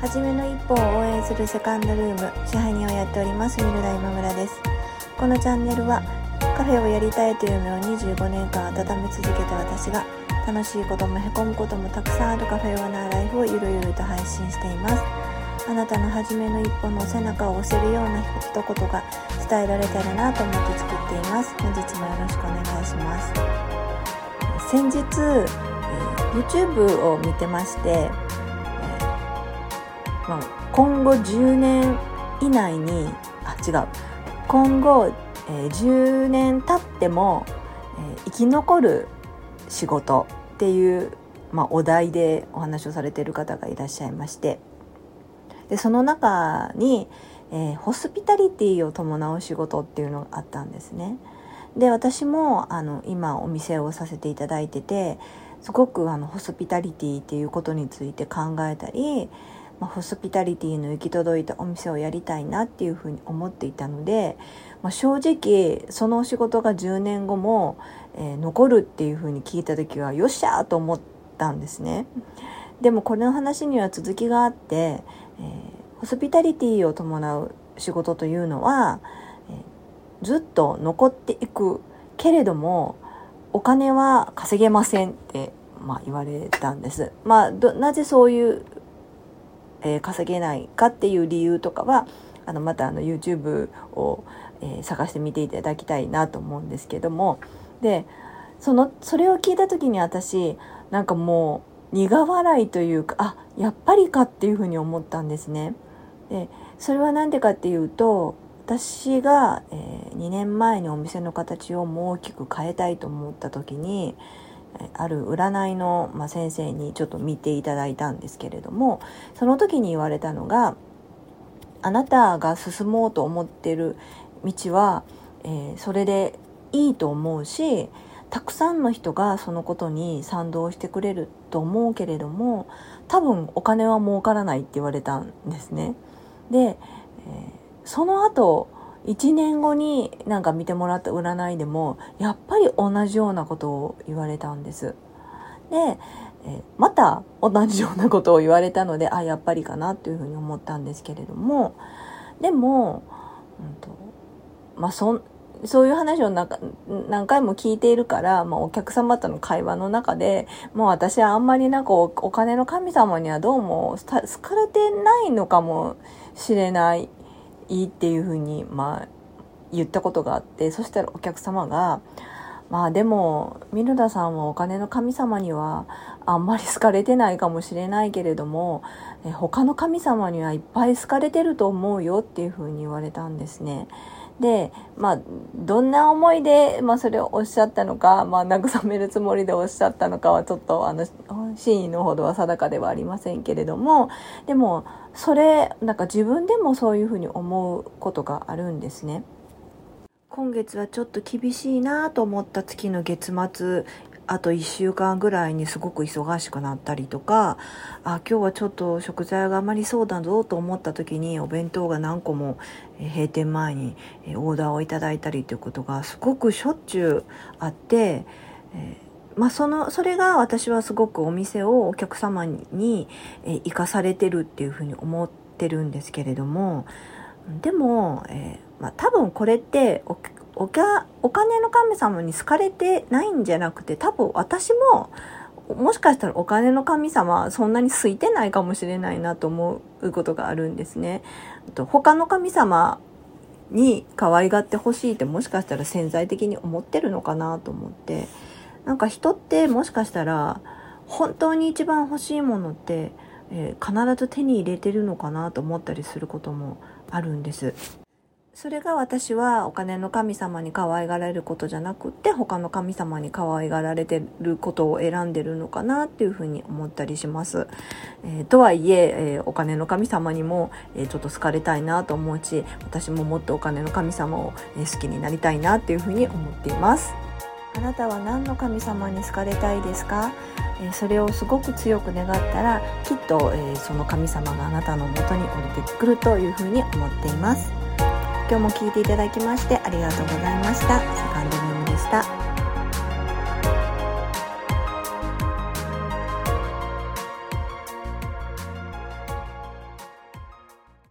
はじめの一歩を応援するセカンドルーム支配人をやっておりますミルダ今村です。このチャンネルはカフェをやりたいという夢を25年間温め続けた私が楽しいこともへこむこともたくさんあるカフェオーナーライフをゆるゆると配信しています。あなたの初めの一歩の背中を押せるような一言が伝えられたらなと思って作っています。本日もよろしくお願いします。先日、YouTube を見てまして、ま、今後10年以内にあ違う今後、えー、10年経っても、えー、生き残る仕事っていう、まあ、お題でお話をされている方がいらっしゃいましてでその中に、えー、ホスピタリティを伴う仕事っていうのがあったんですね。で私もあの今お店をさせていただいててすごくあのホスピタリティっていうことについて考えたり、まあ、ホスピタリティの行き届いたお店をやりたいなっていうふうに思っていたので、まあ、正直その仕事が10年後も、えー、残るっていうふうに聞いた時はよっしゃーと思ったんですね。でもこれの話には続きがあって、えー、ホスピタリティを伴う仕事というのは、えー、ずっと残っていくけれどもお金は稼げませんって、まあ、言われたんです。まあ、なぜそういう、えー、稼げないかっていう理由とかはあのまたあの YouTube を、えー、探してみていただきたいなと思うんですけどもでそのそれを聞いた時に私なんかもう苦笑いというかあやっぱりかっていうふうに思ったんですね。でそれは何でかっていうと私が、えー、2年前にお店の形をもう大きく変えたいと思った時にある占いの、ま、先生にちょっと見ていただいたんですけれどもその時に言われたのがあなたが進もうと思ってる道は、えー、それでいいと思うしたくさんの人がそのことに賛同してくれると思うけれども多分お金は儲からないって言われたんですね。で、えー、その後1年後になんか見てもらった占いでもやっぱり同じようなことを言われたんです。で、えまた同じようなことを言われたのであやっぱりかなというふうに思ったんですけれどもでも、うんとまあ、そそういう話をなんか何回も聞いているから、まあ、お客様との会話の中でもう私はあんまりなんかお金の神様にはどうも好かれてないのかもしれないいいっていうふうに、まあ、言ったことがあってそしたらお客様がまあでもミルダさんはお金の神様にはあんまり好かれてないかもしれないけれども他の神様にはいっぱい好かれてると思うよっていうふうに言われたんですね。で、まあ、どんな思いで、まあ、それをおっしゃったのか、まあ、慰めるつもりでおっしゃったのかは、ちょっと、あの、真意のほどは定かではありませんけれども、でも、それ、なんか自分でもそういうふうに思うことがあるんですね。今月はちょっと厳しいなと思った月の月末あと1週間ぐらいにすごく忙しくなったりとかあ今日はちょっと食材が余りそうだぞと思った時にお弁当が何個も閉店前にオーダーをいただいたりということがすごくしょっちゅうあって、えまあ、そのそれが私はすごくお店をお客様に生かされてるっていうふうに思ってるんですけれどもでも、えーまあ、多分これっておお金の神様に好かれてないんじゃなくて多分私ももしかしたらお金の神様そんなに空いてないかもしれないなと思うことがあるんですね。と他の神様に可愛がってほしいってもしかしたら潜在的に思ってるのかなと思ってなんか人ってもしかしたら本当に一番欲しいものって、えー、必ず手に入れてるのかなと思ったりすることもあるんです。それが私はお金の神様に可愛がられることじゃなくって他の神様に可愛がられてることを選んでるのかなっていうふうに思ったりします。えー、とはいええー、お金の神様にも、えー、ちょっと好かれたいなと思うし私ももっとお金の神様を、え好きになりたいなっていうふうに思っています。あなたは何の神様に好かれたいですか、えそれをすごく強く願ったらきっと、えその神様があなたのもとに降りてくるというふうに思っています。今日も聞いていただきましてありがとうございました。セカンド